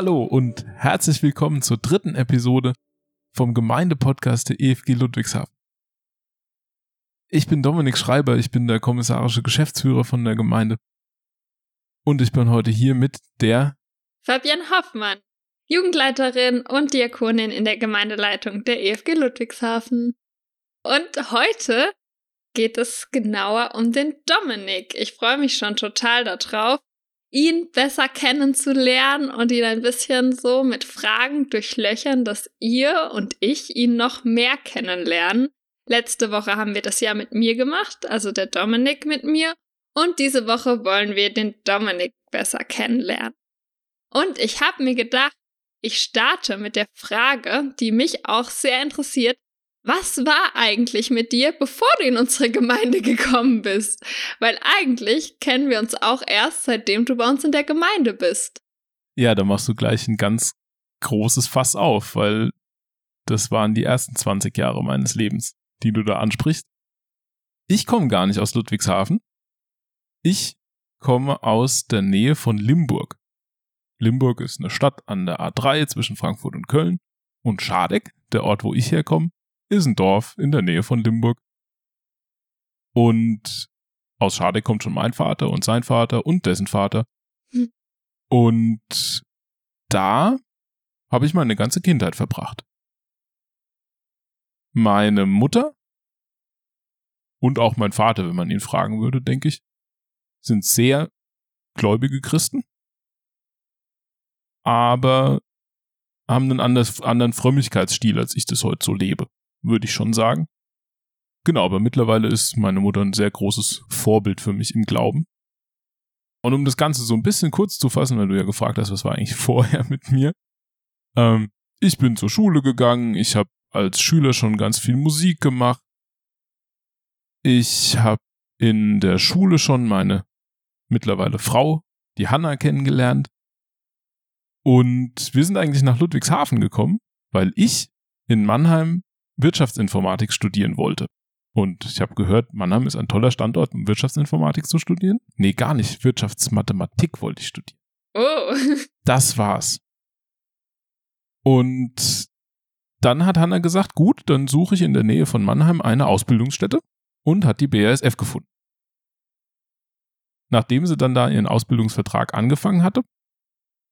Hallo und herzlich willkommen zur dritten Episode vom Gemeindepodcast der EFG Ludwigshafen. Ich bin Dominik Schreiber, ich bin der kommissarische Geschäftsführer von der Gemeinde. Und ich bin heute hier mit der Fabian Hoffmann, Jugendleiterin und Diakonin in der Gemeindeleitung der EFG Ludwigshafen. Und heute geht es genauer um den Dominik. Ich freue mich schon total darauf, ihn besser kennenzulernen und ihn ein bisschen so mit Fragen durchlöchern, dass ihr und ich ihn noch mehr kennenlernen. Letzte Woche haben wir das ja mit mir gemacht, also der Dominik mit mir. Und diese Woche wollen wir den Dominik besser kennenlernen. Und ich habe mir gedacht, ich starte mit der Frage, die mich auch sehr interessiert. Was war eigentlich mit dir, bevor du in unsere Gemeinde gekommen bist? Weil eigentlich kennen wir uns auch erst, seitdem du bei uns in der Gemeinde bist. Ja, da machst du gleich ein ganz großes Fass auf, weil das waren die ersten 20 Jahre meines Lebens, die du da ansprichst. Ich komme gar nicht aus Ludwigshafen. Ich komme aus der Nähe von Limburg. Limburg ist eine Stadt an der A3 zwischen Frankfurt und Köln. Und Schadeck, der Ort, wo ich herkomme, ist ein Dorf in der Nähe von Limburg. Und aus Schade kommt schon mein Vater und sein Vater und dessen Vater. Hm. Und da habe ich meine ganze Kindheit verbracht. Meine Mutter und auch mein Vater, wenn man ihn fragen würde, denke ich, sind sehr gläubige Christen, aber haben einen anders, anderen Frömmigkeitsstil, als ich das heute so lebe würde ich schon sagen. Genau, aber mittlerweile ist meine Mutter ein sehr großes Vorbild für mich im Glauben. Und um das Ganze so ein bisschen kurz zu fassen, weil du ja gefragt hast, was war eigentlich vorher mit mir. Ähm, ich bin zur Schule gegangen, ich habe als Schüler schon ganz viel Musik gemacht. Ich habe in der Schule schon meine mittlerweile Frau, die Hanna, kennengelernt. Und wir sind eigentlich nach Ludwigshafen gekommen, weil ich in Mannheim Wirtschaftsinformatik studieren wollte. Und ich habe gehört, Mannheim ist ein toller Standort, um Wirtschaftsinformatik zu studieren. Nee, gar nicht. Wirtschaftsmathematik wollte ich studieren. Oh. Das war's. Und dann hat Hanna gesagt, gut, dann suche ich in der Nähe von Mannheim eine Ausbildungsstätte und hat die BASF gefunden. Nachdem sie dann da ihren Ausbildungsvertrag angefangen hatte,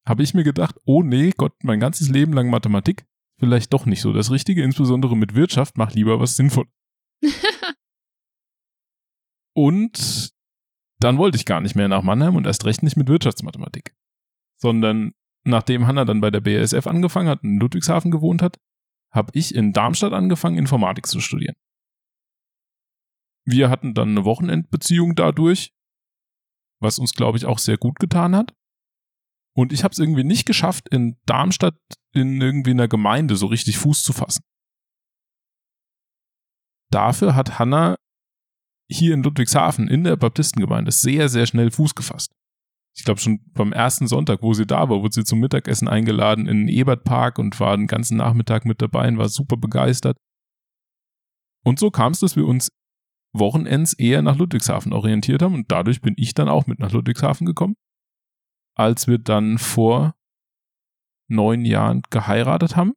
habe ich mir gedacht, oh nee, Gott, mein ganzes Leben lang Mathematik, vielleicht doch nicht so das Richtige, insbesondere mit Wirtschaft, mach lieber was sinnvoll. und dann wollte ich gar nicht mehr nach Mannheim und erst recht nicht mit Wirtschaftsmathematik. Sondern nachdem Hanna dann bei der BASF angefangen hat und in Ludwigshafen gewohnt hat, habe ich in Darmstadt angefangen, Informatik zu studieren. Wir hatten dann eine Wochenendbeziehung dadurch, was uns, glaube ich, auch sehr gut getan hat. Und ich habe es irgendwie nicht geschafft, in Darmstadt in irgendwie einer Gemeinde so richtig Fuß zu fassen. Dafür hat Hanna hier in Ludwigshafen in der Baptistengemeinde sehr, sehr schnell Fuß gefasst. Ich glaube schon beim ersten Sonntag, wo sie da war, wurde sie zum Mittagessen eingeladen in den Ebertpark und war den ganzen Nachmittag mit dabei und war super begeistert. Und so kam es, dass wir uns Wochenends eher nach Ludwigshafen orientiert haben und dadurch bin ich dann auch mit nach Ludwigshafen gekommen als wir dann vor neun Jahren geheiratet haben,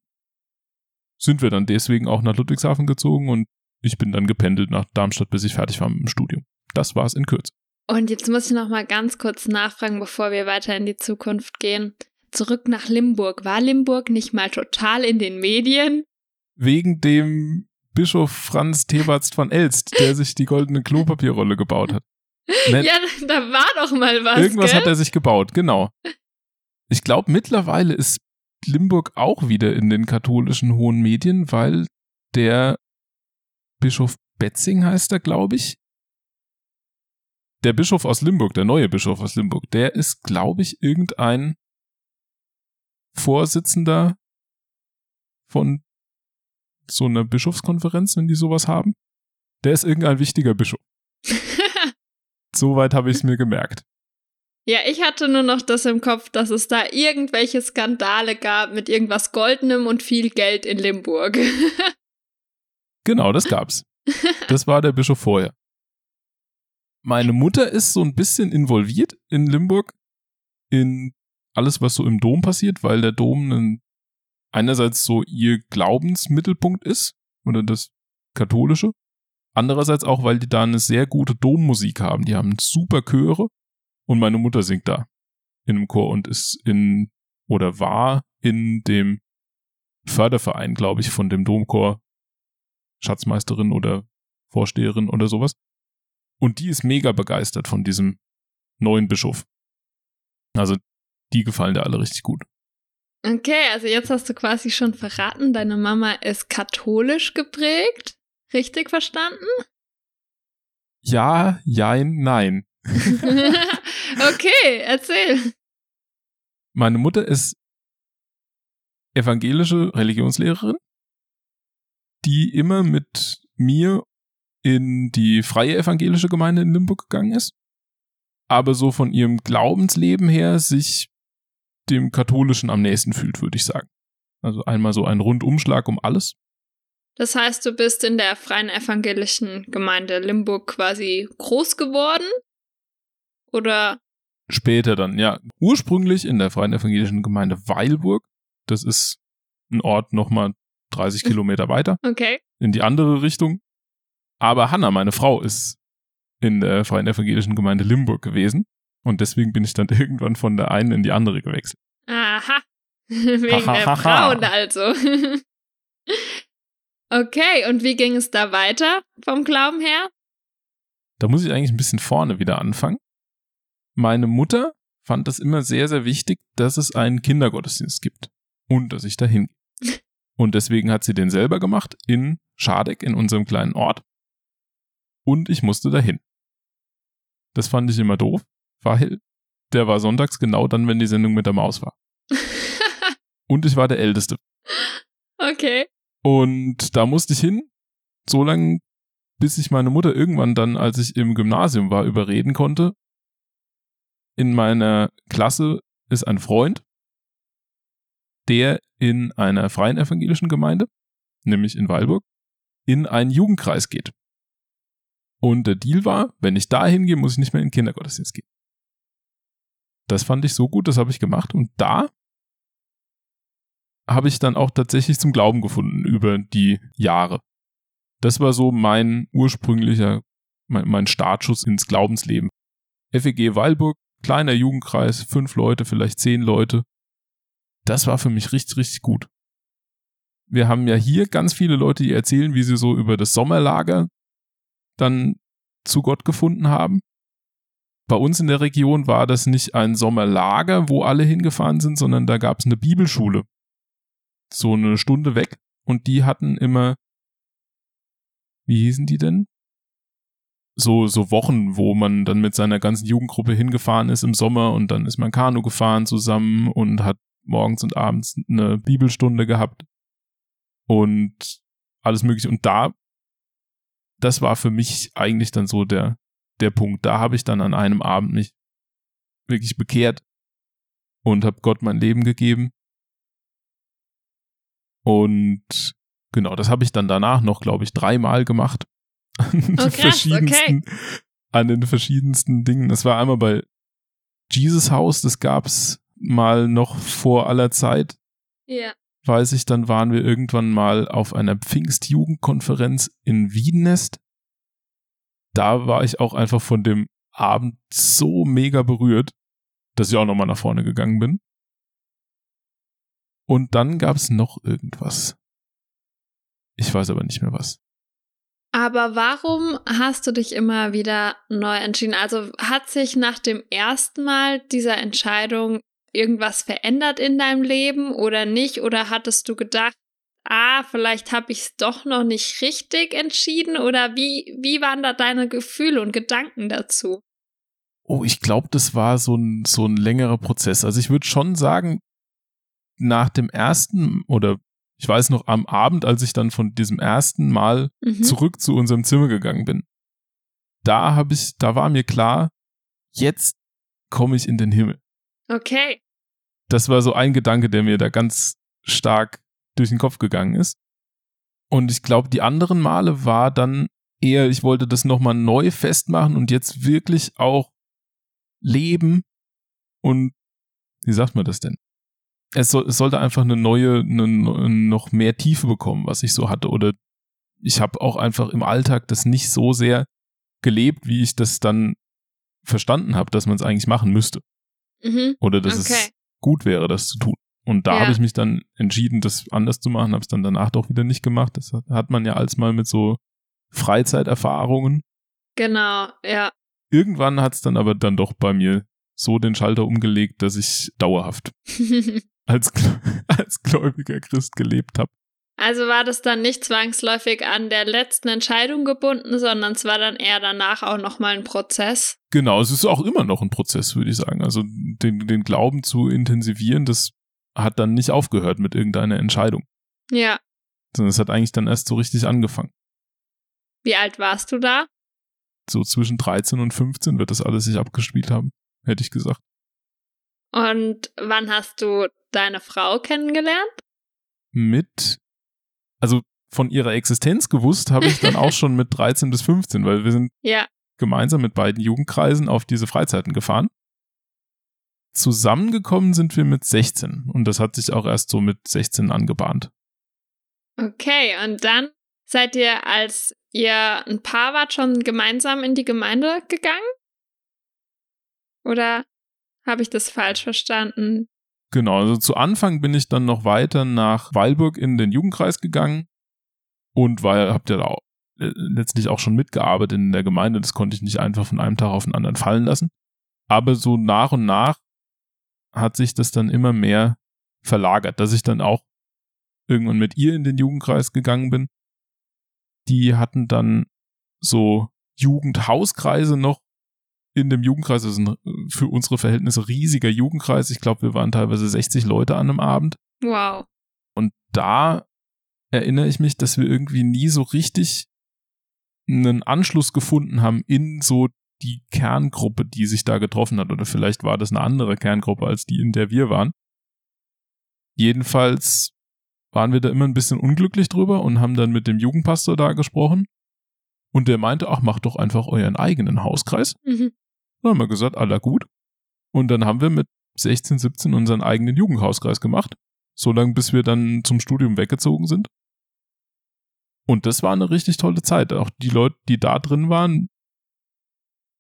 sind wir dann deswegen auch nach Ludwigshafen gezogen und ich bin dann gependelt nach Darmstadt, bis ich fertig war mit dem Studium. Das war es in Kürze. Und jetzt muss ich noch mal ganz kurz nachfragen, bevor wir weiter in die Zukunft gehen. Zurück nach Limburg. War Limburg nicht mal total in den Medien? Wegen dem Bischof Franz Theberts von Elst, der sich die goldene Klopapierrolle gebaut hat. Ne, ja, da war doch mal was. Irgendwas gell? hat er sich gebaut, genau. Ich glaube, mittlerweile ist Limburg auch wieder in den katholischen hohen Medien, weil der Bischof Betzing heißt er, glaube ich. Der Bischof aus Limburg, der neue Bischof aus Limburg, der ist, glaube ich, irgendein Vorsitzender von so einer Bischofskonferenz, wenn die sowas haben. Der ist irgendein wichtiger Bischof. Soweit habe ich es mir gemerkt. Ja, ich hatte nur noch das im Kopf, dass es da irgendwelche Skandale gab mit irgendwas Goldenem und viel Geld in Limburg. genau, das gab's. Das war der Bischof vorher. Meine Mutter ist so ein bisschen involviert in Limburg in alles, was so im Dom passiert, weil der Dom ein, einerseits so ihr Glaubensmittelpunkt ist oder das katholische, andererseits auch, weil die da eine sehr gute Dommusik haben. Die haben super Chöre und meine Mutter singt da in einem Chor und ist in oder war in dem Förderverein, glaube ich, von dem Domchor Schatzmeisterin oder Vorsteherin oder sowas. Und die ist mega begeistert von diesem neuen Bischof. Also die gefallen da alle richtig gut. Okay, also jetzt hast du quasi schon verraten, deine Mama ist katholisch geprägt. Richtig verstanden? Ja, jein, nein. okay, erzähl. Meine Mutter ist evangelische Religionslehrerin, die immer mit mir in die freie evangelische Gemeinde in Limburg gegangen ist, aber so von ihrem Glaubensleben her sich dem katholischen am nächsten fühlt, würde ich sagen. Also einmal so ein Rundumschlag um alles. Das heißt, du bist in der freien evangelischen Gemeinde Limburg quasi groß geworden? Oder? Später dann, ja. Ursprünglich in der freien evangelischen Gemeinde Weilburg. Das ist ein Ort nochmal 30 Kilometer weiter. Okay. In die andere Richtung. Aber Hanna, meine Frau, ist in der freien evangelischen Gemeinde Limburg gewesen. Und deswegen bin ich dann irgendwann von der einen in die andere gewechselt. Aha. Wegen der Frauen also. okay, und wie ging es da weiter vom Glauben her? Da muss ich eigentlich ein bisschen vorne wieder anfangen. Meine Mutter fand es immer sehr, sehr wichtig, dass es einen Kindergottesdienst gibt und dass ich dahin gehe. Und deswegen hat sie den selber gemacht in Schadeck, in unserem kleinen Ort. Und ich musste dahin. Das fand ich immer doof, weil der war sonntags genau dann, wenn die Sendung mit der Maus war. und ich war der Älteste. Okay. Und da musste ich hin, so lange, bis ich meine Mutter irgendwann dann, als ich im Gymnasium war, überreden konnte. In meiner Klasse ist ein Freund, der in einer freien evangelischen Gemeinde, nämlich in Weilburg, in einen Jugendkreis geht. Und der Deal war, wenn ich da hingehe, muss ich nicht mehr in den Kindergottesdienst gehen. Das fand ich so gut, das habe ich gemacht. Und da habe ich dann auch tatsächlich zum Glauben gefunden über die Jahre. Das war so mein ursprünglicher, mein, mein Startschuss ins Glaubensleben. FEG Weilburg, kleiner Jugendkreis, fünf Leute, vielleicht zehn Leute. Das war für mich richtig, richtig gut. Wir haben ja hier ganz viele Leute, die erzählen, wie sie so über das Sommerlager dann zu Gott gefunden haben. Bei uns in der Region war das nicht ein Sommerlager, wo alle hingefahren sind, sondern da gab es eine Bibelschule. So eine Stunde weg. Und die hatten immer, wie hießen die denn? So, so Wochen, wo man dann mit seiner ganzen Jugendgruppe hingefahren ist im Sommer und dann ist man Kanu gefahren zusammen und hat morgens und abends eine Bibelstunde gehabt und alles mögliche. Und da, das war für mich eigentlich dann so der, der Punkt. Da habe ich dann an einem Abend mich wirklich bekehrt und habe Gott mein Leben gegeben. Und genau, das habe ich dann danach noch, glaube ich, dreimal gemacht. An, oh, krass, okay. an den verschiedensten Dingen. Das war einmal bei Jesus Haus, das gab's mal noch vor aller Zeit. Ja. Weiß ich, dann waren wir irgendwann mal auf einer Pfingstjugendkonferenz in Wiedenest. Da war ich auch einfach von dem Abend so mega berührt, dass ich auch nochmal nach vorne gegangen bin. Und dann gab es noch irgendwas. Ich weiß aber nicht mehr was. Aber warum hast du dich immer wieder neu entschieden? Also hat sich nach dem ersten Mal dieser Entscheidung irgendwas verändert in deinem Leben oder nicht? Oder hattest du gedacht, ah, vielleicht habe ich es doch noch nicht richtig entschieden? Oder wie, wie waren da deine Gefühle und Gedanken dazu? Oh, ich glaube, das war so ein, so ein längerer Prozess. Also ich würde schon sagen, nach dem ersten oder ich weiß noch am Abend, als ich dann von diesem ersten Mal Mhm. zurück zu unserem Zimmer gegangen bin, da habe ich, da war mir klar, jetzt komme ich in den Himmel. Okay. Das war so ein Gedanke, der mir da ganz stark durch den Kopf gegangen ist. Und ich glaube, die anderen Male war dann eher, ich wollte das nochmal neu festmachen und jetzt wirklich auch leben und wie sagt man das denn? Es, soll, es sollte einfach eine neue, eine, noch mehr Tiefe bekommen, was ich so hatte. Oder ich habe auch einfach im Alltag das nicht so sehr gelebt, wie ich das dann verstanden habe, dass man es eigentlich machen müsste. Mhm. Oder dass Okay. es gut wäre, das zu tun. Und da Ja. habe ich mich dann entschieden, das anders zu machen, habe es dann danach doch wieder nicht gemacht. Das hat- hat man ja als mal mit so Freizeiterfahrungen. Genau, ja. Irgendwann hat es dann aber dann doch bei mir so den Schalter umgelegt, dass ich dauerhaft als, als gläubiger Christ gelebt habe. Also war das dann nicht zwangsläufig an der letzten Entscheidung gebunden, sondern es war dann eher danach auch nochmal ein Prozess. Genau, es ist auch immer noch ein Prozess, würde ich sagen. Also den, den Glauben zu intensivieren, das hat dann nicht aufgehört mit irgendeiner Entscheidung, Ja. sondern es hat eigentlich dann erst so richtig angefangen. Wie alt warst du da? So zwischen 13 und 15 wird das alles sich abgespielt haben, hätte ich gesagt. Und wann hast du deine Frau kennengelernt? Mit, also von ihrer Existenz gewusst habe ich dann auch schon mit 13 bis 15, weil wir sind Ja. gemeinsam mit beiden Jugendkreisen auf diese Freizeiten gefahren. Zusammengekommen sind wir mit 16 und das hat sich auch erst so mit 16 angebahnt. Okay, und dann seid ihr, als ihr ein Paar wart, schon gemeinsam in die Gemeinde gegangen? Oder habe ich das falsch verstanden? Genau, also zu Anfang bin ich dann noch weiter nach Weilburg in den Jugendkreis gegangen und weil habt ihr da auch, äh, letztlich auch schon mitgearbeitet in der Gemeinde, das konnte ich nicht einfach von einem Tag auf den anderen fallen lassen. Aber so nach und nach hat sich das dann immer mehr verlagert, dass ich dann auch irgendwann mit ihr in den Jugendkreis gegangen bin. Die hatten dann so Jugendhauskreise noch in dem Jugendkreis, das ist ein für unsere Verhältnisse riesiger Jugendkreis. Ich glaube, wir waren teilweise 60 Leute an einem Abend. Wow. Und da erinnere ich mich, dass wir irgendwie nie so richtig einen Anschluss gefunden haben in so die Kerngruppe, die sich da getroffen hat. Oder vielleicht war das eine andere Kerngruppe als die, in der wir waren. Jedenfalls waren wir da immer ein bisschen unglücklich drüber und haben dann mit dem Jugendpastor da gesprochen. Und der meinte, ach, macht doch einfach euren eigenen Hauskreis. Mhm. Dann haben wir gesagt, aller gut. Und dann haben wir mit 16, 17 unseren eigenen Jugendhauskreis gemacht. So lange, bis wir dann zum Studium weggezogen sind. Und das war eine richtig tolle Zeit. Auch die Leute, die da drin waren,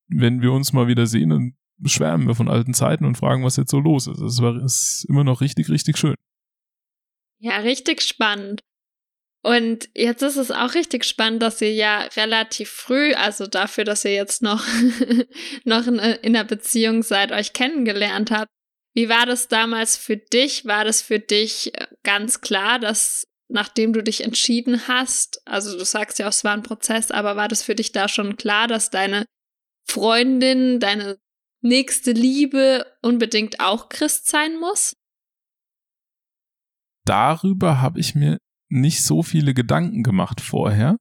wenn wir uns mal wieder sehen, dann schwärmen wir von alten Zeiten und fragen, was jetzt so los ist. Es war ist immer noch richtig, richtig schön. Ja, richtig spannend. Und jetzt ist es auch richtig spannend, dass ihr ja relativ früh, also dafür, dass ihr jetzt noch, noch in, in einer Beziehung seid, euch kennengelernt habt. Wie war das damals für dich? War das für dich äh, ganz klar, dass nachdem du dich entschieden hast, also du sagst ja, es war ein Prozess, aber war das für dich da schon klar, dass deine Freundin, deine nächste Liebe unbedingt auch Christ sein muss? Darüber habe ich mir nicht so viele Gedanken gemacht vorher,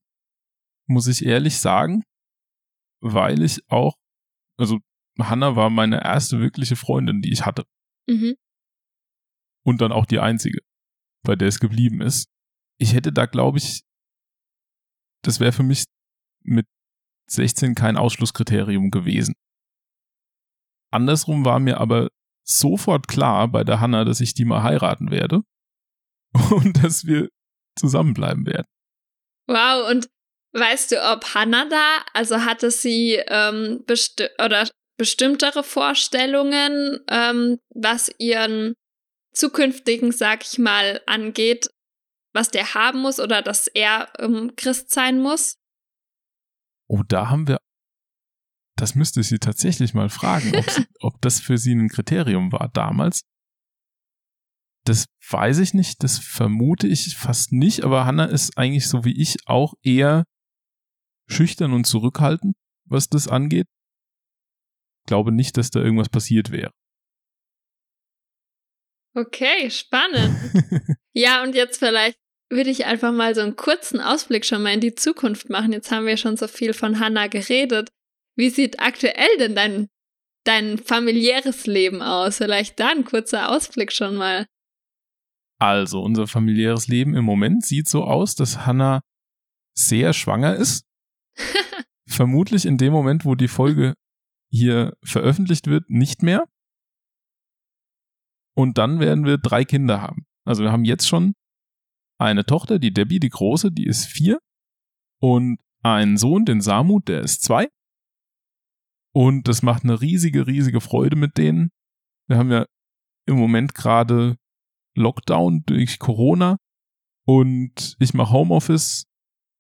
muss ich ehrlich sagen, weil ich auch, also Hannah war meine erste wirkliche Freundin, die ich hatte. Mhm. Und dann auch die einzige, bei der es geblieben ist. Ich hätte da, glaube ich, das wäre für mich mit 16 kein Ausschlusskriterium gewesen. Andersrum war mir aber sofort klar bei der Hannah, dass ich die mal heiraten werde und dass wir zusammenbleiben werden. Wow, und weißt du, ob Hannah da, also hatte sie ähm, besti oder bestimmtere Vorstellungen, ähm, was ihren zukünftigen, sag ich mal, angeht, was der haben muss oder dass er ähm, Christ sein muss? Oh, da haben wir. Das müsste ich sie tatsächlich mal fragen, ob, ob das für sie ein Kriterium war damals. Das weiß ich nicht, das vermute ich fast nicht, aber Hannah ist eigentlich so wie ich auch eher schüchtern und zurückhaltend, was das angeht. Glaube nicht, dass da irgendwas passiert wäre. Okay, spannend. ja, und jetzt vielleicht würde ich einfach mal so einen kurzen Ausblick schon mal in die Zukunft machen. Jetzt haben wir schon so viel von Hannah geredet. Wie sieht aktuell denn dein, dein familiäres Leben aus? Vielleicht da ein kurzer Ausblick schon mal. Also, unser familiäres Leben im Moment sieht so aus, dass Hannah sehr schwanger ist. Vermutlich in dem Moment, wo die Folge hier veröffentlicht wird, nicht mehr. Und dann werden wir drei Kinder haben. Also wir haben jetzt schon eine Tochter, die Debbie, die große, die ist vier. Und einen Sohn, den Samut, der ist zwei. Und das macht eine riesige, riesige Freude mit denen. Wir haben ja im Moment gerade Lockdown durch Corona und ich mache Homeoffice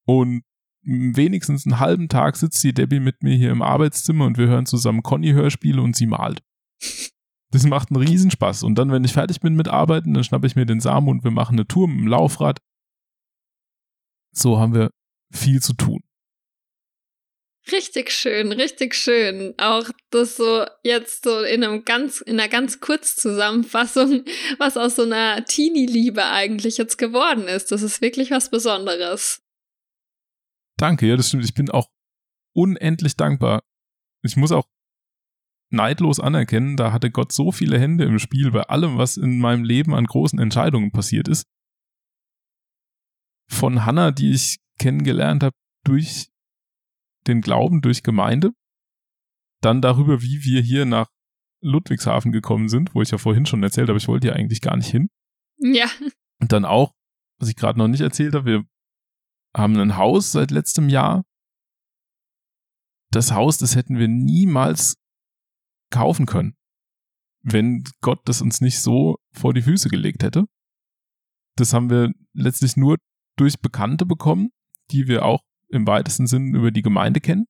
und wenigstens einen halben Tag sitzt die Debbie mit mir hier im Arbeitszimmer und wir hören zusammen Conny-Hörspiele und sie malt. Das macht einen Riesenspaß. Und dann, wenn ich fertig bin mit Arbeiten, dann schnappe ich mir den Samen und wir machen eine Tour mit dem Laufrad. So haben wir viel zu tun. Richtig schön, richtig schön. Auch das so jetzt so in einem ganz, in einer ganz Kurzzusammenfassung, was aus so einer Teenie-Liebe eigentlich jetzt geworden ist. Das ist wirklich was Besonderes. Danke, ja, das stimmt. Ich bin auch unendlich dankbar. Ich muss auch neidlos anerkennen, da hatte Gott so viele Hände im Spiel bei allem, was in meinem Leben an großen Entscheidungen passiert ist. Von Hannah, die ich kennengelernt habe durch den Glauben durch Gemeinde, dann darüber, wie wir hier nach Ludwigshafen gekommen sind, wo ich ja vorhin schon erzählt habe, ich wollte ja eigentlich gar nicht hin. Ja. Und dann auch, was ich gerade noch nicht erzählt habe, wir haben ein Haus seit letztem Jahr. Das Haus, das hätten wir niemals kaufen können, wenn Gott das uns nicht so vor die Füße gelegt hätte. Das haben wir letztlich nur durch Bekannte bekommen, die wir auch im weitesten Sinn über die Gemeinde kennen.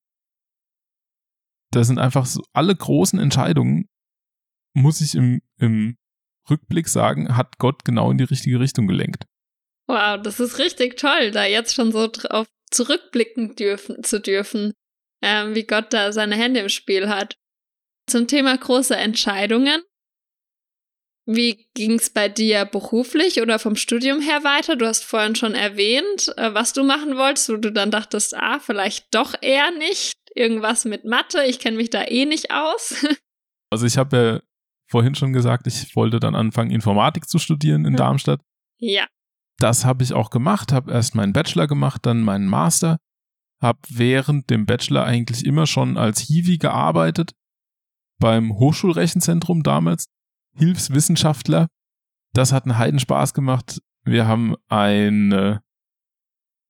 Da sind einfach so alle großen Entscheidungen, muss ich im, im Rückblick sagen, hat Gott genau in die richtige Richtung gelenkt. Wow, das ist richtig toll, da jetzt schon so drauf zurückblicken dürfen, zu dürfen, ähm, wie Gott da seine Hände im Spiel hat. Zum Thema große Entscheidungen wie ging es bei dir beruflich oder vom Studium her weiter? Du hast vorhin schon erwähnt, äh, was du machen wolltest, wo du dann dachtest, ah, vielleicht doch eher nicht. Irgendwas mit Mathe, ich kenne mich da eh nicht aus. Also ich habe ja vorhin schon gesagt, ich wollte dann anfangen, Informatik zu studieren in hm. Darmstadt. Ja. Das habe ich auch gemacht, habe erst meinen Bachelor gemacht, dann meinen Master, habe während dem Bachelor eigentlich immer schon als Hiwi gearbeitet, beim Hochschulrechenzentrum damals Hilfswissenschaftler. Das hat einen Heidenspaß gemacht. Wir haben eine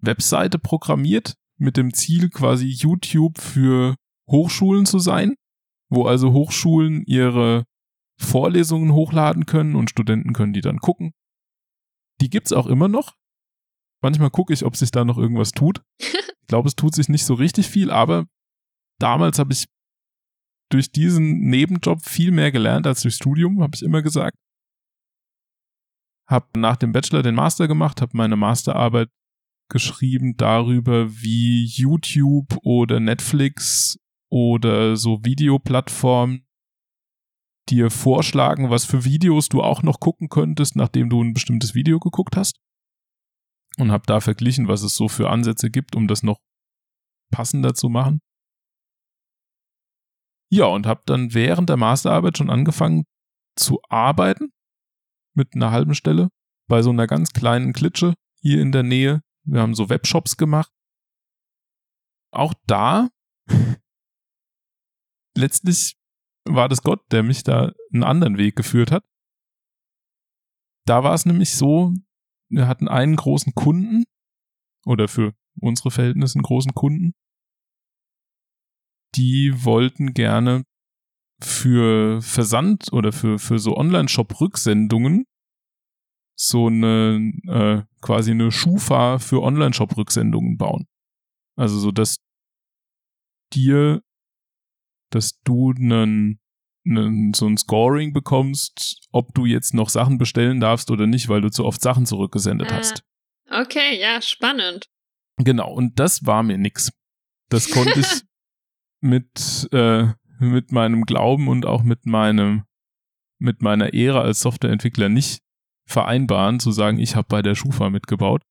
Webseite programmiert mit dem Ziel, quasi YouTube für Hochschulen zu sein, wo also Hochschulen ihre Vorlesungen hochladen können und Studenten können die dann gucken. Die gibt's auch immer noch. Manchmal gucke ich, ob sich da noch irgendwas tut. Ich glaube, es tut sich nicht so richtig viel, aber damals habe ich durch diesen Nebenjob viel mehr gelernt als durchs Studium, habe ich immer gesagt. Hab nach dem Bachelor den Master gemacht, habe meine Masterarbeit geschrieben darüber, wie YouTube oder Netflix oder so Videoplattformen dir vorschlagen, was für Videos du auch noch gucken könntest, nachdem du ein bestimmtes Video geguckt hast. Und habe da verglichen, was es so für Ansätze gibt, um das noch passender zu machen. Ja, und habe dann während der Masterarbeit schon angefangen zu arbeiten mit einer halben Stelle bei so einer ganz kleinen Klitsche hier in der Nähe. Wir haben so Webshops gemacht. Auch da letztlich war das Gott, der mich da einen anderen Weg geführt hat. Da war es nämlich so, wir hatten einen großen Kunden oder für unsere Verhältnisse einen großen Kunden, die wollten gerne für Versand oder für, für so Online-Shop-Rücksendungen so eine äh, quasi eine Schufa für Online-Shop-Rücksendungen bauen. Also so, dass dir, dass du einen, einen, so ein Scoring bekommst, ob du jetzt noch Sachen bestellen darfst oder nicht, weil du zu oft Sachen zurückgesendet äh, hast. Okay, ja, spannend. Genau, und das war mir nix. Das konnte ich mit, äh, mit meinem Glauben und auch mit meinem, mit meiner Ehre als Softwareentwickler nicht vereinbaren, zu sagen, ich habe bei der Schufa mitgebaut.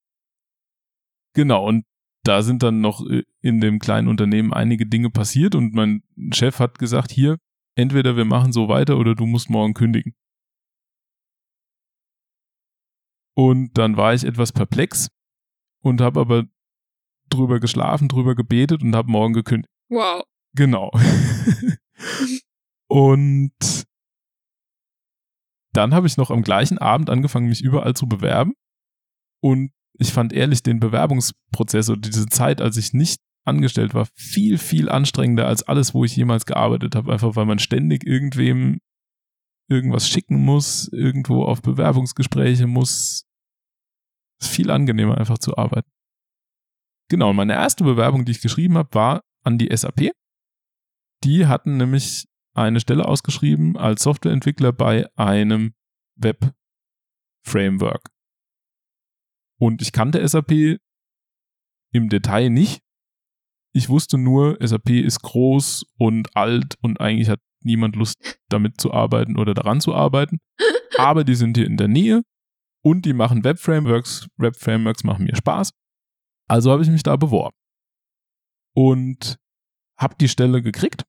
Genau, und da sind dann noch äh, in dem kleinen Unternehmen einige Dinge passiert und mein Chef hat gesagt, hier, entweder wir machen so weiter oder du musst morgen kündigen. Und dann war ich etwas perplex und habe aber drüber geschlafen, drüber gebetet und habe morgen gekündigt. Wow. Genau. und dann habe ich noch am gleichen Abend angefangen, mich überall zu bewerben. Und ich fand ehrlich den Bewerbungsprozess oder diese Zeit, als ich nicht angestellt war, viel, viel anstrengender als alles, wo ich jemals gearbeitet habe. Einfach weil man ständig irgendwem irgendwas schicken muss, irgendwo auf Bewerbungsgespräche muss. Es ist viel angenehmer, einfach zu arbeiten. Genau, meine erste Bewerbung, die ich geschrieben habe, war an die SAP. Die hatten nämlich eine Stelle ausgeschrieben als Softwareentwickler bei einem Web-Framework. Und ich kannte SAP im Detail nicht. Ich wusste nur, SAP ist groß und alt und eigentlich hat niemand Lust, damit zu arbeiten oder daran zu arbeiten. Aber die sind hier in der Nähe und die machen Web-Frameworks. Web-Frameworks machen mir Spaß. Also habe ich mich da beworben. Und habe die Stelle gekriegt.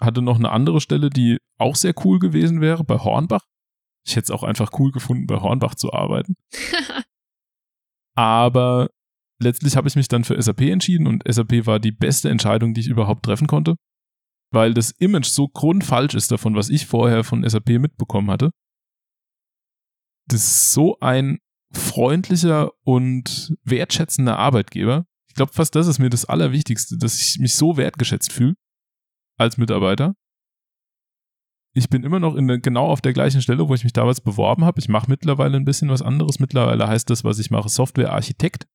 Hatte noch eine andere Stelle, die auch sehr cool gewesen wäre, bei Hornbach. Ich hätte es auch einfach cool gefunden, bei Hornbach zu arbeiten. Aber letztlich habe ich mich dann für SAP entschieden und SAP war die beste Entscheidung, die ich überhaupt treffen konnte, weil das Image so grundfalsch ist davon, was ich vorher von SAP mitbekommen hatte. Das ist so ein freundlicher und wertschätzender Arbeitgeber. Ich glaube fast, das ist mir das Allerwichtigste, dass ich mich so wertgeschätzt fühle als Mitarbeiter. Ich bin immer noch in der, genau auf der gleichen Stelle, wo ich mich damals beworben habe. Ich mache mittlerweile ein bisschen was anderes. Mittlerweile heißt das, was ich mache, Softwarearchitekt.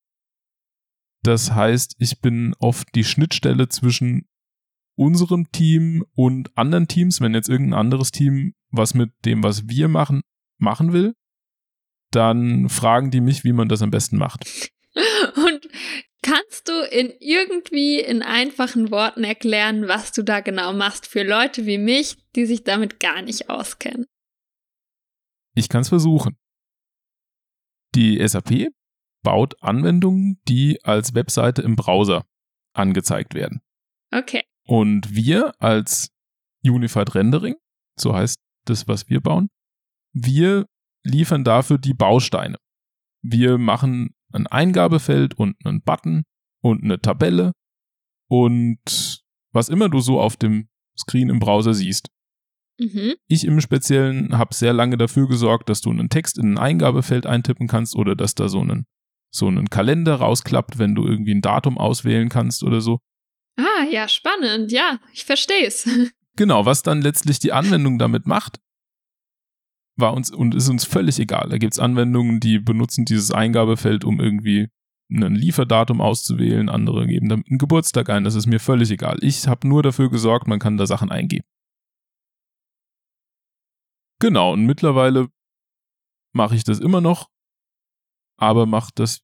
Das heißt, ich bin oft die Schnittstelle zwischen unserem Team und anderen Teams. Wenn jetzt irgendein anderes Team was mit dem, was wir machen, machen will, dann fragen die mich, wie man das am besten macht. Kannst du in irgendwie in einfachen Worten erklären, was du da genau machst für Leute wie mich, die sich damit gar nicht auskennen? Ich kann es versuchen. Die SAP baut Anwendungen, die als Webseite im Browser angezeigt werden. Okay. Und wir als Unified Rendering, so heißt das, was wir bauen, wir liefern dafür die Bausteine. Wir machen ein Eingabefeld und einen Button und eine Tabelle und was immer du so auf dem Screen im Browser siehst. Mhm. Ich im Speziellen habe sehr lange dafür gesorgt, dass du einen Text in ein Eingabefeld eintippen kannst oder dass da so einen, so einen Kalender rausklappt, wenn du irgendwie ein Datum auswählen kannst oder so. Ah, ja, spannend. Ja, ich verstehe es. Genau, was dann letztlich die Anwendung damit macht, war uns und ist uns völlig egal. Da gibt's Anwendungen, die benutzen dieses Eingabefeld, um irgendwie ein Lieferdatum auszuwählen, andere geben damit einen Geburtstag ein, das ist mir völlig egal. Ich habe nur dafür gesorgt, man kann da Sachen eingeben. Genau, und mittlerweile mache ich das immer noch, aber mache das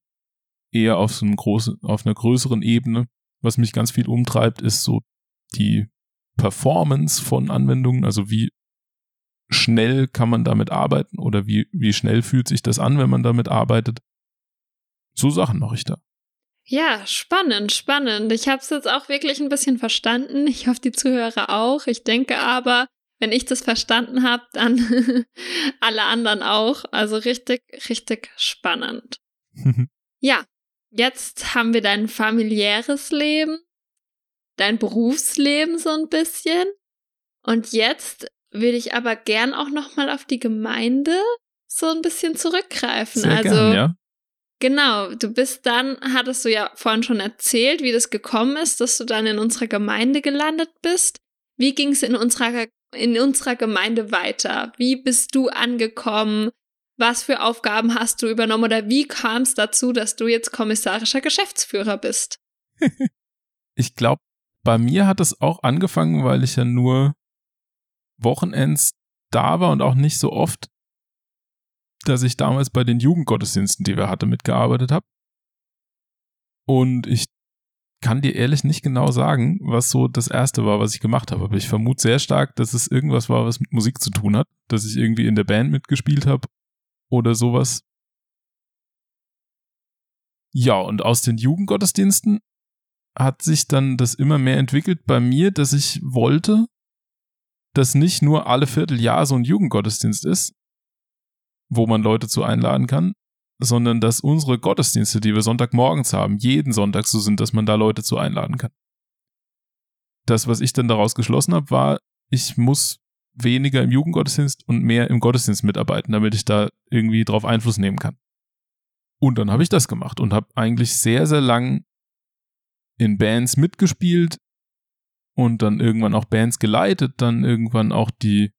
eher auf so einem großen, auf einer größeren Ebene. Was mich ganz viel umtreibt, ist so die Performance von Anwendungen, also wie schnell kann man damit arbeiten oder wie, wie schnell fühlt sich das an, wenn man damit arbeitet. So Sachen mache ich da. Ja, spannend, spannend. Ich habe es jetzt auch wirklich ein bisschen verstanden. Ich hoffe, die Zuhörer auch. Ich denke aber, wenn ich das verstanden habe, dann alle anderen auch. Also richtig, richtig spannend. ja, jetzt haben wir dein familiäres Leben, dein Berufsleben so ein bisschen. Und jetzt würde ich aber gern auch noch mal auf die Gemeinde so ein bisschen zurückgreifen. Sehr also gern, ja. genau, du bist dann, hattest du ja vorhin schon erzählt, wie das gekommen ist, dass du dann in unserer Gemeinde gelandet bist. Wie ging es in unserer in unserer Gemeinde weiter? Wie bist du angekommen? Was für Aufgaben hast du übernommen oder wie kam es dazu, dass du jetzt kommissarischer Geschäftsführer bist? ich glaube, bei mir hat es auch angefangen, weil ich ja nur Wochenends da war und auch nicht so oft, dass ich damals bei den Jugendgottesdiensten, die wir hatten, mitgearbeitet habe. Und ich kann dir ehrlich nicht genau sagen, was so das erste war, was ich gemacht habe. Aber ich vermute sehr stark, dass es irgendwas war, was mit Musik zu tun hat, dass ich irgendwie in der Band mitgespielt habe oder sowas. Ja, und aus den Jugendgottesdiensten hat sich dann das immer mehr entwickelt bei mir, dass ich wollte, dass nicht nur alle Vierteljahr so ein Jugendgottesdienst ist, wo man Leute zu einladen kann, sondern dass unsere Gottesdienste, die wir Sonntagmorgens haben, jeden Sonntag so sind, dass man da Leute zu einladen kann. Das, was ich dann daraus geschlossen habe, war, ich muss weniger im Jugendgottesdienst und mehr im Gottesdienst mitarbeiten, damit ich da irgendwie drauf Einfluss nehmen kann. Und dann habe ich das gemacht und habe eigentlich sehr, sehr lang in Bands mitgespielt und dann irgendwann auch Bands geleitet, dann irgendwann auch die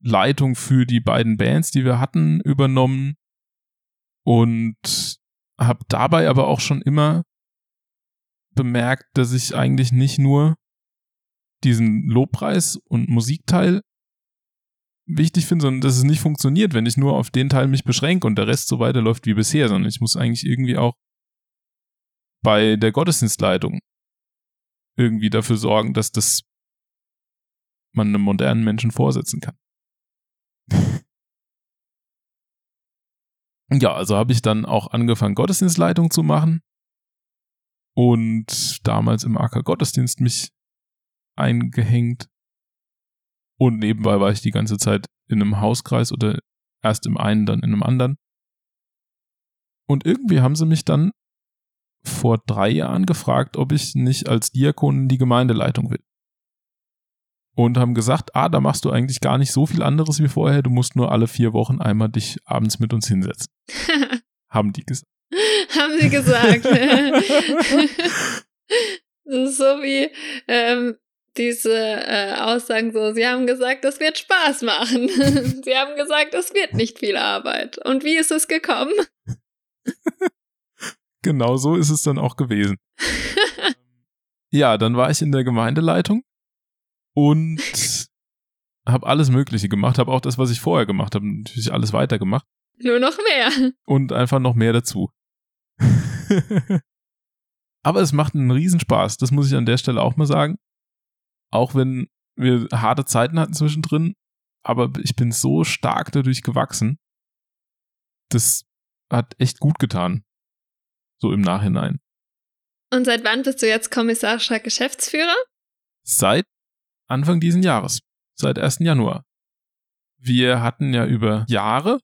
Leitung für die beiden Bands, die wir hatten, übernommen. Und habe dabei aber auch schon immer bemerkt, dass ich eigentlich nicht nur diesen Lobpreis und Musikteil wichtig finde, sondern dass es nicht funktioniert, wenn ich nur auf den Teil mich beschränke und der Rest so weiterläuft wie bisher, sondern ich muss eigentlich irgendwie auch bei der Gottesdienstleitung irgendwie dafür sorgen, dass das man einem modernen Menschen vorsetzen kann. ja, also habe ich dann auch angefangen, Gottesdienstleitung zu machen und damals im AK Gottesdienst mich eingehängt. Und nebenbei war ich die ganze Zeit in einem Hauskreis oder erst im einen, dann in einem anderen. Und irgendwie haben sie mich dann vor drei Jahren gefragt, ob ich nicht als Diakon in die Gemeindeleitung will. Und haben gesagt, ah, da machst du eigentlich gar nicht so viel anderes wie vorher, du musst nur alle vier Wochen einmal dich abends mit uns hinsetzen. haben die gesagt. haben sie gesagt. das ist so wie ähm, diese äh, Aussagen so, sie haben gesagt, das wird Spaß machen. sie haben gesagt, es wird nicht viel Arbeit. Und wie ist es gekommen? Genau so ist es dann auch gewesen. ja, dann war ich in der Gemeindeleitung und habe alles Mögliche gemacht, habe auch das, was ich vorher gemacht habe, natürlich alles weitergemacht. Nur noch mehr. Und einfach noch mehr dazu. Aber es macht einen Riesenspaß, das muss ich an der Stelle auch mal sagen. Auch wenn wir harte Zeiten hatten zwischendrin, aber ich bin so stark dadurch gewachsen. Das hat echt gut getan. So im Nachhinein. Und seit wann bist du jetzt kommissarischer Geschäftsführer? Seit Anfang diesen Jahres. Seit 1. Januar. Wir hatten ja über Jahre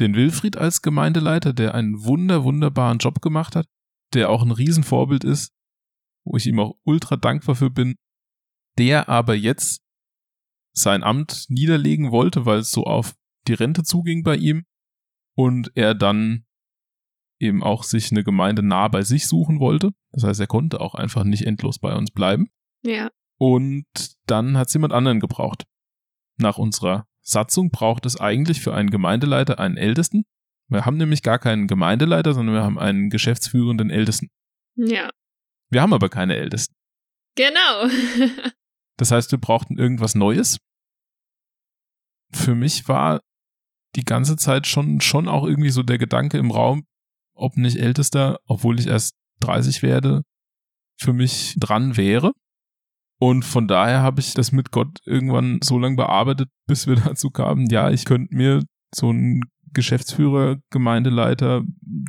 den Wilfried als Gemeindeleiter, der einen wunder, wunderbaren Job gemacht hat, der auch ein Riesenvorbild ist, wo ich ihm auch ultra dankbar für bin, der aber jetzt sein Amt niederlegen wollte, weil es so auf die Rente zuging bei ihm und er dann eben auch sich eine Gemeinde nah bei sich suchen wollte. Das heißt, er konnte auch einfach nicht endlos bei uns bleiben. Ja. Und dann hat es jemand anderen gebraucht. Nach unserer Satzung braucht es eigentlich für einen Gemeindeleiter einen Ältesten. Wir haben nämlich gar keinen Gemeindeleiter, sondern wir haben einen geschäftsführenden Ältesten. Ja. Wir haben aber keine Ältesten. Genau. das heißt, wir brauchten irgendwas Neues. Für mich war die ganze Zeit schon, schon auch irgendwie so der Gedanke im Raum, ob nicht Ältester, obwohl ich erst 30 werde, für mich dran wäre. Und von daher habe ich das mit Gott irgendwann so lange bearbeitet, bis wir dazu kamen, ja, ich könnte mir so einen Geschäftsführer, Gemeindeleiter,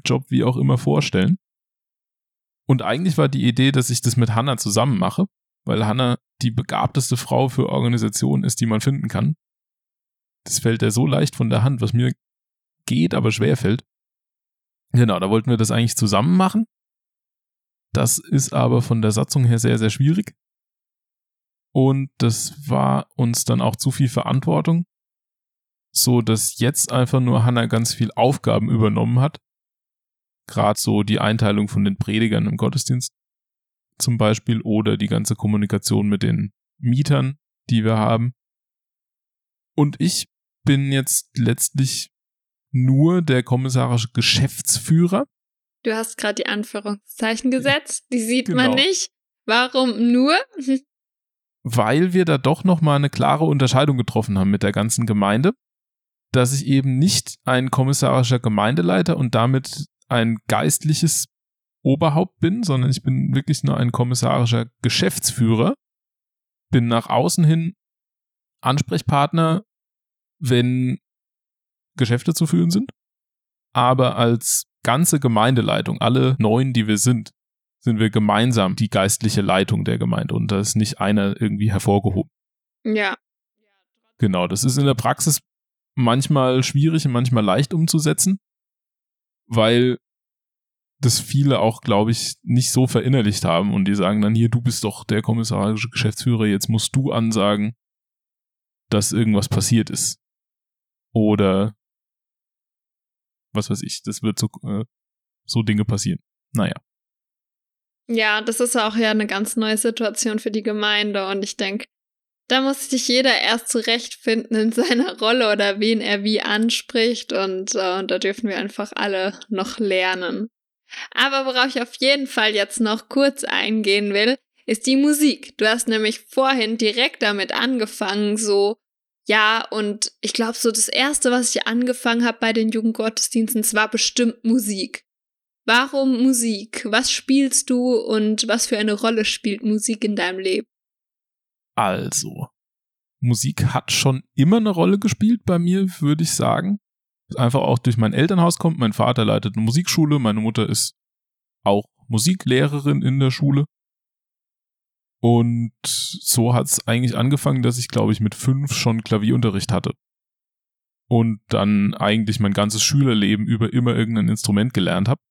Job, wie auch immer vorstellen. Und eigentlich war die Idee, dass ich das mit Hannah zusammen mache, weil Hannah die begabteste Frau für Organisation ist, die man finden kann. Das fällt ja so leicht von der Hand, was mir geht, aber schwer fällt. Genau, da wollten wir das eigentlich zusammen machen. Das ist aber von der Satzung her sehr, sehr schwierig. Und das war uns dann auch zu viel Verantwortung, so dass jetzt einfach nur Hannah ganz viel Aufgaben übernommen hat. Gerade so die Einteilung von den Predigern im Gottesdienst zum Beispiel oder die ganze Kommunikation mit den Mietern, die wir haben. Und ich bin jetzt letztlich nur der kommissarische Geschäftsführer. Du hast gerade die Anführungszeichen gesetzt, die sieht genau. man nicht. Warum nur? weil wir da doch nochmal eine klare Unterscheidung getroffen haben mit der ganzen Gemeinde, dass ich eben nicht ein kommissarischer Gemeindeleiter und damit ein geistliches Oberhaupt bin, sondern ich bin wirklich nur ein kommissarischer Geschäftsführer, bin nach außen hin Ansprechpartner, wenn Geschäfte zu führen sind, aber als ganze Gemeindeleitung, alle neun, die wir sind, sind wir gemeinsam die geistliche Leitung der Gemeinde und da ist nicht einer irgendwie hervorgehoben. Ja. Genau, das ist in der Praxis manchmal schwierig und manchmal leicht umzusetzen, weil das viele auch, glaube ich, nicht so verinnerlicht haben und die sagen dann hier, du bist doch der kommissarische Geschäftsführer, jetzt musst du ansagen. dass irgendwas passiert ist. Oder was weiß ich, das wird so, äh, so Dinge passieren. Naja. Ja, das ist auch ja eine ganz neue Situation für die Gemeinde und ich denke, da muss sich jeder erst zurechtfinden in seiner Rolle oder wen er wie anspricht und, äh, und da dürfen wir einfach alle noch lernen. Aber worauf ich auf jeden Fall jetzt noch kurz eingehen will, ist die Musik. Du hast nämlich vorhin direkt damit angefangen, so ja, und ich glaube, so das Erste, was ich angefangen habe bei den Jugendgottesdiensten, war bestimmt Musik. Warum Musik? Was spielst du und was für eine Rolle spielt Musik in deinem Leben? Also, Musik hat schon immer eine Rolle gespielt bei mir, würde ich sagen. Einfach auch durch mein Elternhaus kommt. Mein Vater leitet eine Musikschule, meine Mutter ist auch Musiklehrerin in der Schule. Und so hat es eigentlich angefangen, dass ich, glaube ich, mit fünf schon Klavierunterricht hatte. Und dann eigentlich mein ganzes Schülerleben über immer irgendein Instrument gelernt habe.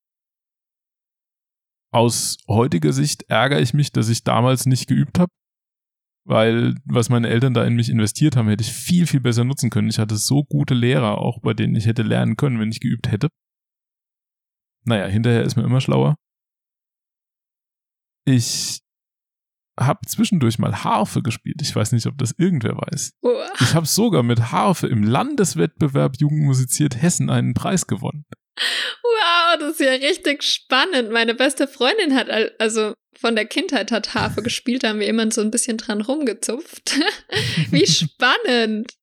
Aus heutiger Sicht ärgere ich mich, dass ich damals nicht geübt habe, weil was meine Eltern da in mich investiert haben, hätte ich viel, viel besser nutzen können. Ich hatte so gute Lehrer, auch bei denen ich hätte lernen können, wenn ich geübt hätte. Naja, hinterher ist man immer schlauer. Ich habe zwischendurch mal Harfe gespielt. Ich weiß nicht, ob das irgendwer weiß. Ich habe sogar mit Harfe im Landeswettbewerb Jugend musiziert Hessen einen Preis gewonnen. Wow, das ist ja richtig spannend. Meine beste Freundin hat, also von der Kindheit hat Harfe gespielt, da haben wir immer so ein bisschen dran rumgezupft. Wie spannend.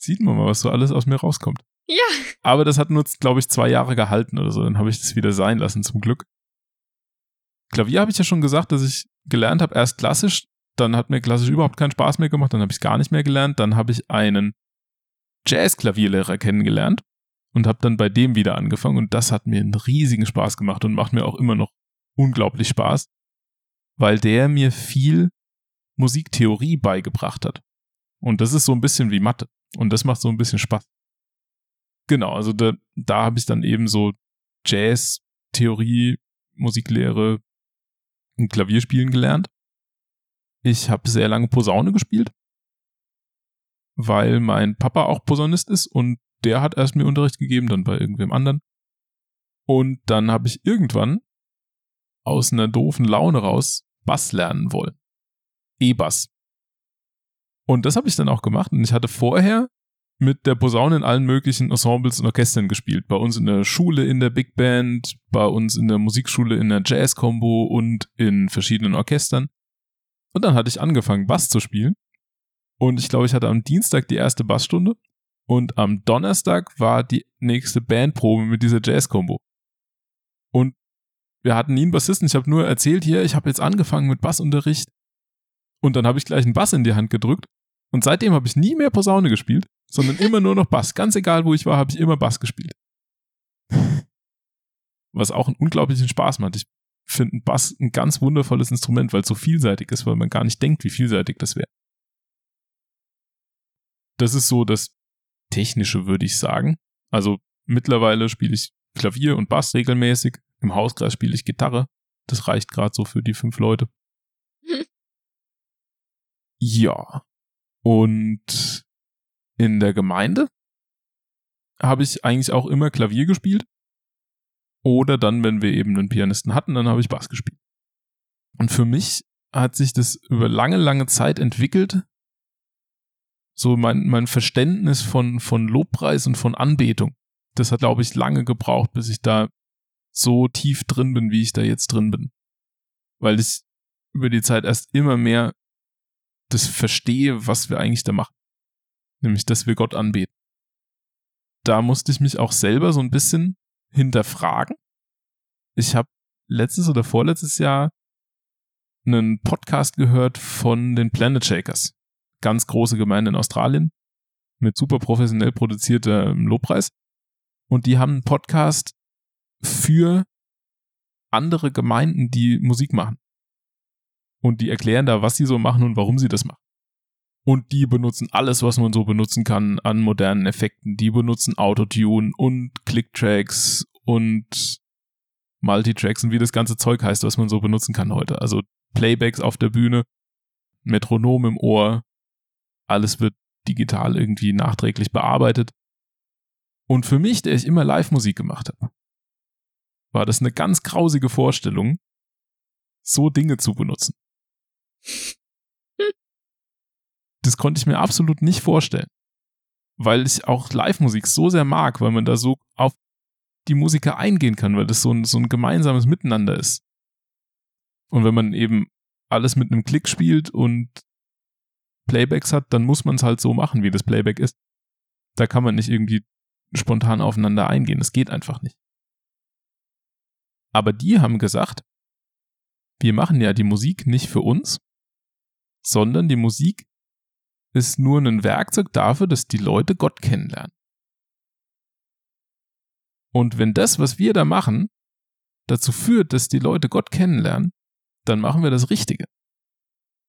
Sieht man mal, was so alles aus mir rauskommt. Ja. Aber das hat nur, glaube ich, zwei Jahre gehalten oder so. Dann habe ich das wieder sein lassen, zum Glück. Klavier habe ich ja schon gesagt, dass ich gelernt habe, erst klassisch, dann hat mir klassisch überhaupt keinen Spaß mehr gemacht, dann habe ich gar nicht mehr gelernt, dann habe ich einen Jazz-Klavierlehrer kennengelernt und habe dann bei dem wieder angefangen und das hat mir einen riesigen Spaß gemacht und macht mir auch immer noch unglaublich Spaß, weil der mir viel Musiktheorie beigebracht hat. Und das ist so ein bisschen wie Mathe und das macht so ein bisschen Spaß. Genau, also da, da habe ich dann eben so Jazz, Theorie, Musiklehre, Klavierspielen gelernt. Ich habe sehr lange Posaune gespielt, weil mein Papa auch Posaunist ist und der hat erst mir Unterricht gegeben, dann bei irgendwem anderen. Und dann habe ich irgendwann aus einer doofen Laune raus Bass lernen wollen. E-Bass. Und das habe ich dann auch gemacht und ich hatte vorher mit der Posaune in allen möglichen Ensembles und Orchestern gespielt. Bei uns in der Schule in der Big Band, bei uns in der Musikschule in der Jazz-Combo und in verschiedenen Orchestern. Und dann hatte ich angefangen, Bass zu spielen. Und ich glaube, ich hatte am Dienstag die erste Bassstunde. Und am Donnerstag war die nächste Bandprobe mit dieser Jazz-Combo. Und wir hatten nie einen Bassisten. Ich habe nur erzählt hier, ich habe jetzt angefangen mit Bassunterricht. Und dann habe ich gleich einen Bass in die Hand gedrückt. Und seitdem habe ich nie mehr Posaune gespielt sondern immer nur noch Bass. Ganz egal, wo ich war, habe ich immer Bass gespielt. Was auch einen unglaublichen Spaß macht. Ich finde Bass ein ganz wundervolles Instrument, weil es so vielseitig ist, weil man gar nicht denkt, wie vielseitig das wäre. Das ist so das Technische, würde ich sagen. Also mittlerweile spiele ich Klavier und Bass regelmäßig. Im Hauskreis spiele ich Gitarre. Das reicht gerade so für die fünf Leute. ja. Und in der Gemeinde habe ich eigentlich auch immer Klavier gespielt. Oder dann, wenn wir eben einen Pianisten hatten, dann habe ich Bass gespielt. Und für mich hat sich das über lange, lange Zeit entwickelt. So mein, mein Verständnis von, von Lobpreis und von Anbetung. Das hat, glaube ich, lange gebraucht, bis ich da so tief drin bin, wie ich da jetzt drin bin. Weil ich über die Zeit erst immer mehr das verstehe, was wir eigentlich da machen nämlich dass wir Gott anbeten. Da musste ich mich auch selber so ein bisschen hinterfragen. Ich habe letztes oder vorletztes Jahr einen Podcast gehört von den Planet Shakers. Ganz große Gemeinde in Australien mit super professionell produziertem Lobpreis. Und die haben einen Podcast für andere Gemeinden, die Musik machen. Und die erklären da, was sie so machen und warum sie das machen. Und die benutzen alles, was man so benutzen kann an modernen Effekten. Die benutzen Autotune und Clicktracks und Multitracks und wie das ganze Zeug heißt, was man so benutzen kann heute. Also Playbacks auf der Bühne, Metronom im Ohr, alles wird digital irgendwie nachträglich bearbeitet. Und für mich, der ich immer Live-Musik gemacht habe, war das eine ganz grausige Vorstellung, so Dinge zu benutzen. Das konnte ich mir absolut nicht vorstellen, weil ich auch Live-Musik so sehr mag, weil man da so auf die Musiker eingehen kann, weil das so ein, so ein gemeinsames Miteinander ist. Und wenn man eben alles mit einem Klick spielt und Playbacks hat, dann muss man es halt so machen, wie das Playback ist. Da kann man nicht irgendwie spontan aufeinander eingehen. Das geht einfach nicht. Aber die haben gesagt, wir machen ja die Musik nicht für uns, sondern die Musik ist nur ein Werkzeug dafür, dass die Leute Gott kennenlernen. Und wenn das, was wir da machen, dazu führt, dass die Leute Gott kennenlernen, dann machen wir das Richtige.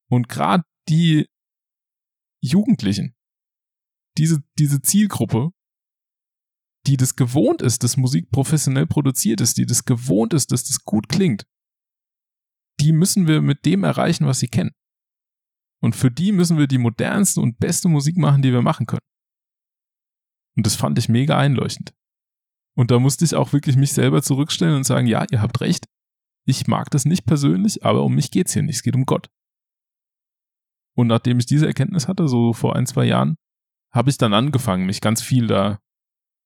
Und gerade die Jugendlichen, diese, diese Zielgruppe, die das gewohnt ist, dass Musik professionell produziert ist, die das gewohnt ist, dass das gut klingt, die müssen wir mit dem erreichen, was sie kennen. Und für die müssen wir die modernste und beste Musik machen, die wir machen können. Und das fand ich mega einleuchtend. Und da musste ich auch wirklich mich selber zurückstellen und sagen, ja, ihr habt recht. Ich mag das nicht persönlich, aber um mich geht's hier nicht. Es geht um Gott. Und nachdem ich diese Erkenntnis hatte, so vor ein, zwei Jahren, habe ich dann angefangen, mich ganz viel da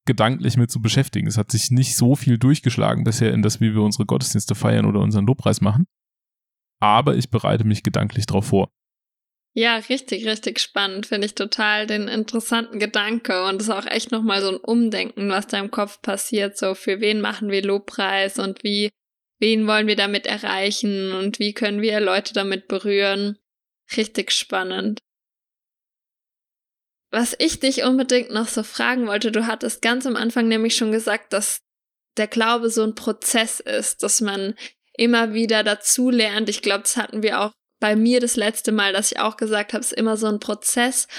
gedanklich mit zu beschäftigen. Es hat sich nicht so viel durchgeschlagen bisher in das, wie wir unsere Gottesdienste feiern oder unseren Lobpreis machen. Aber ich bereite mich gedanklich darauf vor. Ja, richtig, richtig spannend. Finde ich total den interessanten Gedanke. Und es ist auch echt nochmal so ein Umdenken, was da im Kopf passiert. So, für wen machen wir Lobpreis und wie, wen wollen wir damit erreichen und wie können wir Leute damit berühren. Richtig spannend. Was ich dich unbedingt noch so fragen wollte, du hattest ganz am Anfang nämlich schon gesagt, dass der Glaube so ein Prozess ist, dass man immer wieder dazu lernt. Ich glaube, das hatten wir auch bei mir das letzte Mal, dass ich auch gesagt habe, es ist immer so ein Prozess.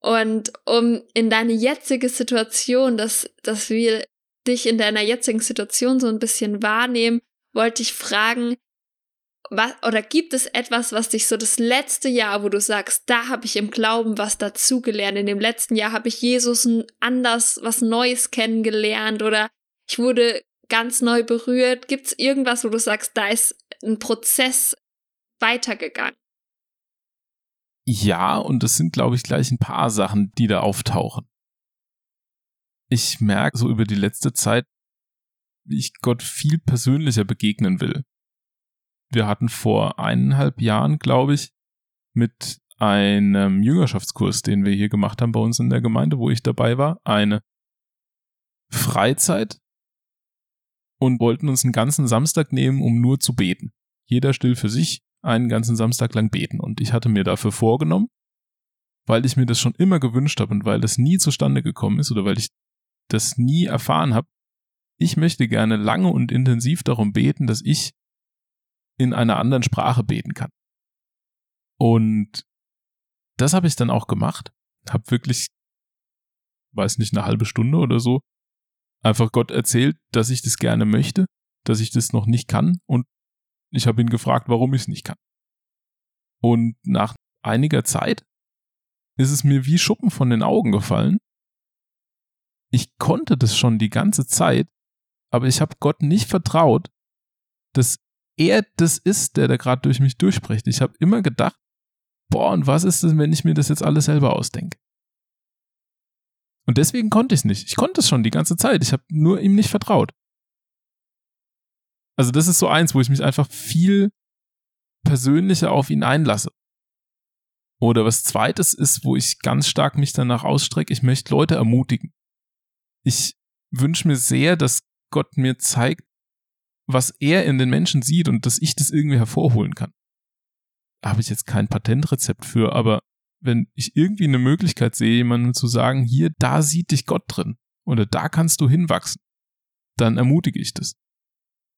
Und um in deine jetzige Situation, dass, dass wir dich in deiner jetzigen Situation so ein bisschen wahrnehmen, wollte ich fragen, was, oder gibt es etwas, was dich so das letzte Jahr, wo du sagst, da habe ich im Glauben was dazugelernt, in dem letzten Jahr habe ich Jesus anders, was Neues kennengelernt oder ich wurde ganz neu berührt. Gibt es irgendwas, wo du sagst, da ist ein Prozess weitergegangen? Ja, und es sind, glaube ich, gleich ein paar Sachen, die da auftauchen. Ich merke so über die letzte Zeit, wie ich Gott viel persönlicher begegnen will wir hatten vor eineinhalb Jahren, glaube ich, mit einem Jüngerschaftskurs, den wir hier gemacht haben bei uns in der Gemeinde, wo ich dabei war, eine Freizeit und wollten uns einen ganzen Samstag nehmen, um nur zu beten. Jeder still für sich, einen ganzen Samstag lang beten. Und ich hatte mir dafür vorgenommen, weil ich mir das schon immer gewünscht habe und weil das nie zustande gekommen ist oder weil ich das nie erfahren habe, ich möchte gerne lange und intensiv darum beten, dass ich in einer anderen Sprache beten kann. Und das habe ich dann auch gemacht. Hab wirklich, weiß nicht, eine halbe Stunde oder so, einfach Gott erzählt, dass ich das gerne möchte, dass ich das noch nicht kann und ich habe ihn gefragt, warum ich es nicht kann. Und nach einiger Zeit ist es mir wie Schuppen von den Augen gefallen. Ich konnte das schon die ganze Zeit, aber ich habe Gott nicht vertraut, dass er das ist, der da gerade durch mich durchspricht. Ich habe immer gedacht, boah, und was ist es, wenn ich mir das jetzt alles selber ausdenke? Und deswegen konnte ich es nicht. Ich konnte es schon die ganze Zeit. Ich habe nur ihm nicht vertraut. Also das ist so eins, wo ich mich einfach viel persönlicher auf ihn einlasse. Oder was zweites ist, wo ich ganz stark mich danach ausstrecke, ich möchte Leute ermutigen. Ich wünsche mir sehr, dass Gott mir zeigt, was er in den Menschen sieht und dass ich das irgendwie hervorholen kann. Habe ich jetzt kein Patentrezept für, aber wenn ich irgendwie eine Möglichkeit sehe, jemandem zu sagen, hier, da sieht dich Gott drin oder da kannst du hinwachsen, dann ermutige ich das.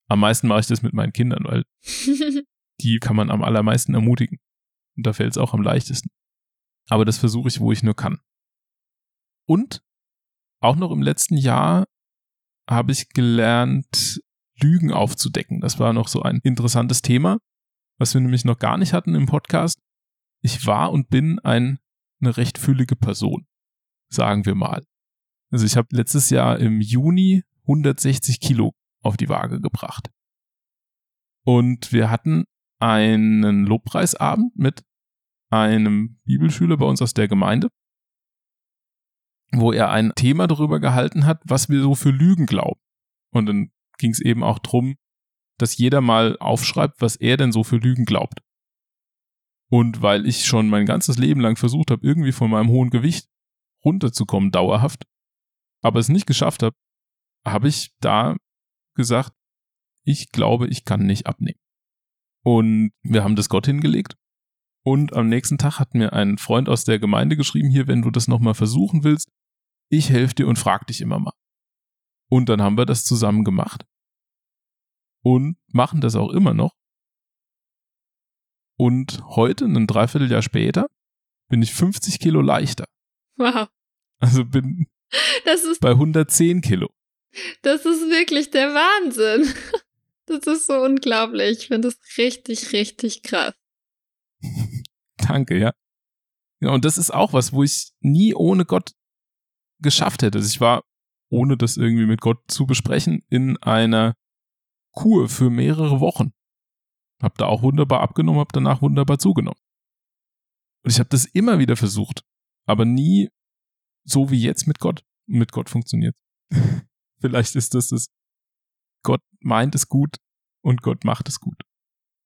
Am meisten mache ich das mit meinen Kindern, weil die kann man am allermeisten ermutigen. Und da fällt es auch am leichtesten. Aber das versuche ich, wo ich nur kann. Und auch noch im letzten Jahr habe ich gelernt, Lügen aufzudecken. Das war noch so ein interessantes Thema, was wir nämlich noch gar nicht hatten im Podcast. Ich war und bin ein eine recht füllige Person, sagen wir mal. Also ich habe letztes Jahr im Juni 160 Kilo auf die Waage gebracht. Und wir hatten einen Lobpreisabend mit einem Bibelschüler bei uns aus der Gemeinde, wo er ein Thema darüber gehalten hat, was wir so für Lügen glauben. Und dann ging es eben auch drum, dass jeder mal aufschreibt, was er denn so für Lügen glaubt. Und weil ich schon mein ganzes Leben lang versucht habe, irgendwie von meinem hohen Gewicht runterzukommen, dauerhaft, aber es nicht geschafft habe, habe ich da gesagt, ich glaube, ich kann nicht abnehmen. Und wir haben das Gott hingelegt. Und am nächsten Tag hat mir ein Freund aus der Gemeinde geschrieben, hier, wenn du das nochmal versuchen willst, ich helfe dir und frag dich immer mal. Und dann haben wir das zusammen gemacht. Und machen das auch immer noch. Und heute, ein Dreivierteljahr später, bin ich 50 Kilo leichter. Wow. Also bin bei 110 Kilo. Das ist wirklich der Wahnsinn. Das ist so unglaublich. Ich finde das richtig, richtig krass. Danke, ja. ja. Und das ist auch was, wo ich nie ohne Gott geschafft hätte. Also ich war, ohne das irgendwie mit Gott zu besprechen, in einer Kur für mehrere Wochen. Hab da auch wunderbar abgenommen, hab danach wunderbar zugenommen. Und ich habe das immer wieder versucht, aber nie so wie jetzt mit Gott. Mit Gott funktioniert. Vielleicht ist das es. Gott meint es gut und Gott macht es gut.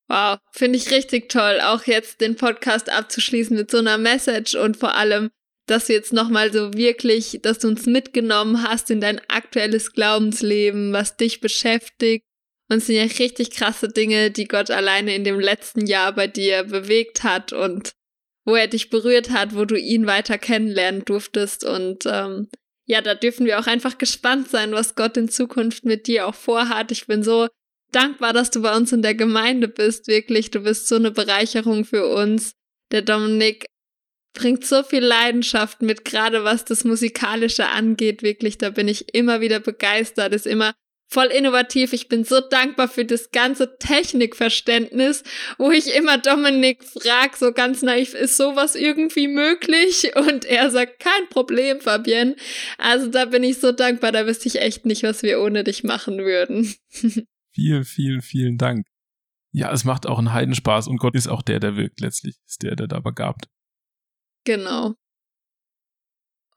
Wow, finde ich richtig toll, auch jetzt den Podcast abzuschließen mit so einer Message und vor allem, dass du jetzt nochmal so wirklich, dass du uns mitgenommen hast in dein aktuelles Glaubensleben, was dich beschäftigt. Und es sind ja richtig krasse Dinge, die Gott alleine in dem letzten Jahr bei dir bewegt hat und wo er dich berührt hat, wo du ihn weiter kennenlernen durftest. Und ähm, ja, da dürfen wir auch einfach gespannt sein, was Gott in Zukunft mit dir auch vorhat. Ich bin so dankbar, dass du bei uns in der Gemeinde bist, wirklich. Du bist so eine Bereicherung für uns. Der Dominik bringt so viel Leidenschaft mit, gerade was das Musikalische angeht, wirklich. Da bin ich immer wieder begeistert, ist immer voll innovativ. Ich bin so dankbar für das ganze Technikverständnis, wo ich immer Dominik frag, so ganz naiv, ist sowas irgendwie möglich? Und er sagt, kein Problem, Fabienne. Also da bin ich so dankbar, da wüsste ich echt nicht, was wir ohne dich machen würden. vielen, vielen, vielen Dank. Ja, es macht auch einen Heidenspaß und Gott ist auch der, der wirkt letztlich, ist der, der da begabt. Genau.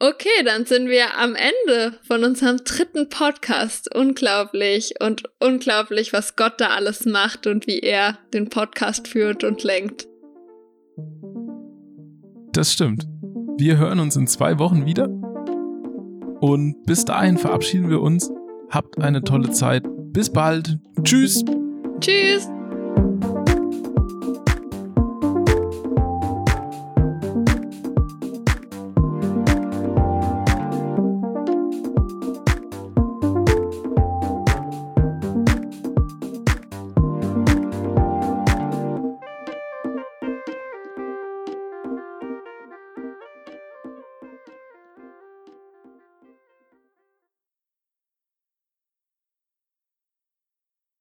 Okay, dann sind wir am Ende von unserem dritten Podcast. Unglaublich und unglaublich, was Gott da alles macht und wie er den Podcast führt und lenkt. Das stimmt. Wir hören uns in zwei Wochen wieder. Und bis dahin verabschieden wir uns. Habt eine tolle Zeit. Bis bald. Tschüss. Tschüss.